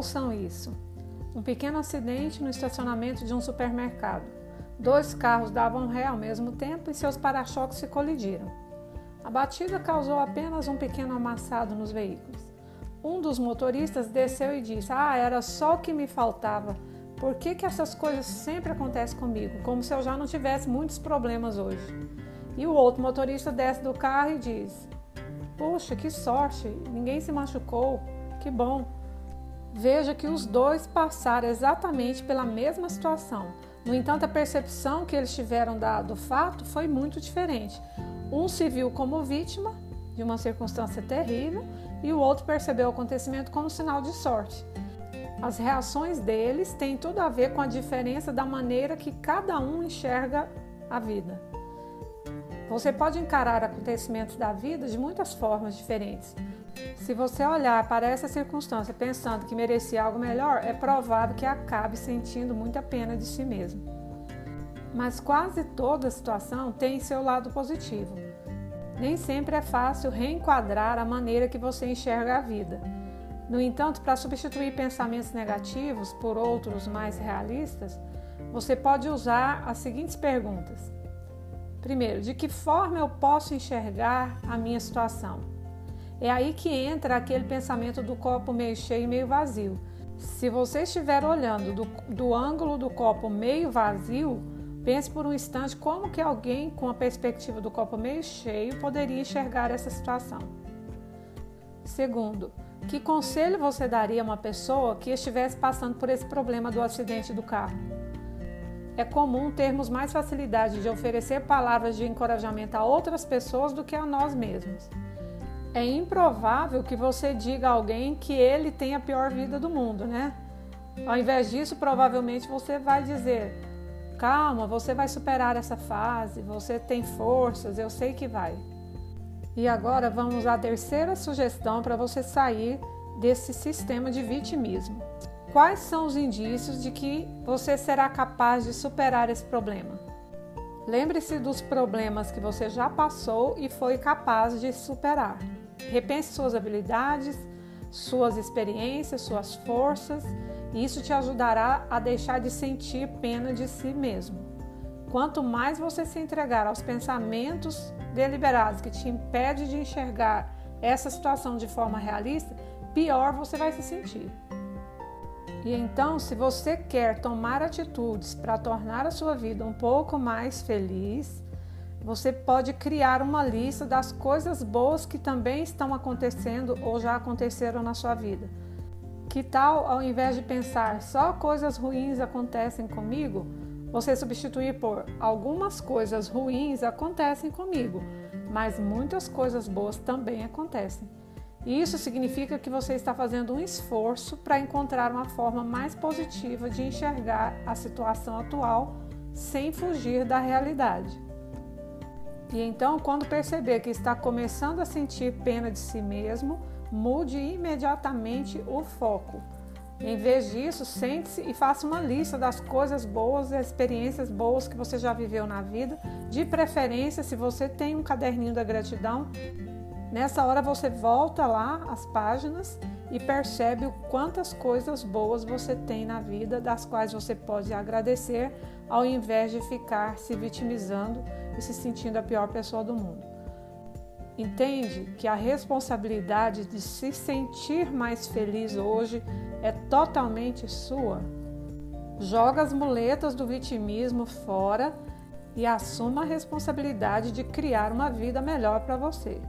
Ouçam isso. Um pequeno acidente no estacionamento de um supermercado. Dois carros davam ré ao mesmo tempo e seus para-choques se colidiram. A batida causou apenas um pequeno amassado nos veículos. Um dos motoristas desceu e disse: Ah, era só o que me faltava. Por que, que essas coisas sempre acontecem comigo? Como se eu já não tivesse muitos problemas hoje. E o outro motorista desce do carro e diz: Puxa, que sorte, ninguém se machucou, que bom. Veja que os dois passaram exatamente pela mesma situação. No entanto, a percepção que eles tiveram do fato foi muito diferente. Um se viu como vítima de uma circunstância terrível e o outro percebeu o acontecimento como sinal de sorte. As reações deles têm tudo a ver com a diferença da maneira que cada um enxerga a vida. Você pode encarar acontecimentos da vida de muitas formas diferentes. Se você olhar para essa circunstância pensando que merecia algo melhor, é provável que acabe sentindo muita pena de si mesmo. Mas quase toda situação tem seu lado positivo. Nem sempre é fácil reenquadrar a maneira que você enxerga a vida. No entanto, para substituir pensamentos negativos por outros mais realistas, você pode usar as seguintes perguntas: Primeiro, de que forma eu posso enxergar a minha situação? É aí que entra aquele pensamento do copo meio cheio e meio vazio. Se você estiver olhando do, do ângulo do copo meio vazio, pense por um instante como que alguém com a perspectiva do copo meio cheio poderia enxergar essa situação. Segundo, que conselho você daria a uma pessoa que estivesse passando por esse problema do acidente do carro? é comum termos mais facilidade de oferecer palavras de encorajamento a outras pessoas do que a nós mesmos. É improvável que você diga a alguém que ele tem a pior vida do mundo, né? Ao invés disso, provavelmente você vai dizer: calma, você vai superar essa fase, você tem forças, eu sei que vai. E agora vamos à terceira sugestão para você sair desse sistema de vitimismo. Quais são os indícios de que você será capaz de superar esse problema? Lembre-se dos problemas que você já passou e foi capaz de superar. Repense suas habilidades, suas experiências, suas forças, e isso te ajudará a deixar de sentir pena de si mesmo. Quanto mais você se entregar aos pensamentos deliberados que te impedem de enxergar essa situação de forma realista, pior você vai se sentir. E então, se você quer tomar atitudes para tornar a sua vida um pouco mais feliz, você pode criar uma lista das coisas boas que também estão acontecendo ou já aconteceram na sua vida. Que tal, ao invés de pensar só coisas ruins acontecem comigo, você substituir por algumas coisas ruins acontecem comigo, mas muitas coisas boas também acontecem. Isso significa que você está fazendo um esforço para encontrar uma forma mais positiva de enxergar a situação atual sem fugir da realidade. E então, quando perceber que está começando a sentir pena de si mesmo, mude imediatamente o foco. Em vez disso, sente-se e faça uma lista das coisas boas e experiências boas que você já viveu na vida. De preferência, se você tem um caderninho da gratidão, Nessa hora você volta lá as páginas e percebe o quantas coisas boas você tem na vida, das quais você pode agradecer, ao invés de ficar se vitimizando e se sentindo a pior pessoa do mundo. Entende que a responsabilidade de se sentir mais feliz hoje é totalmente sua? Joga as muletas do vitimismo fora e assuma a responsabilidade de criar uma vida melhor para você.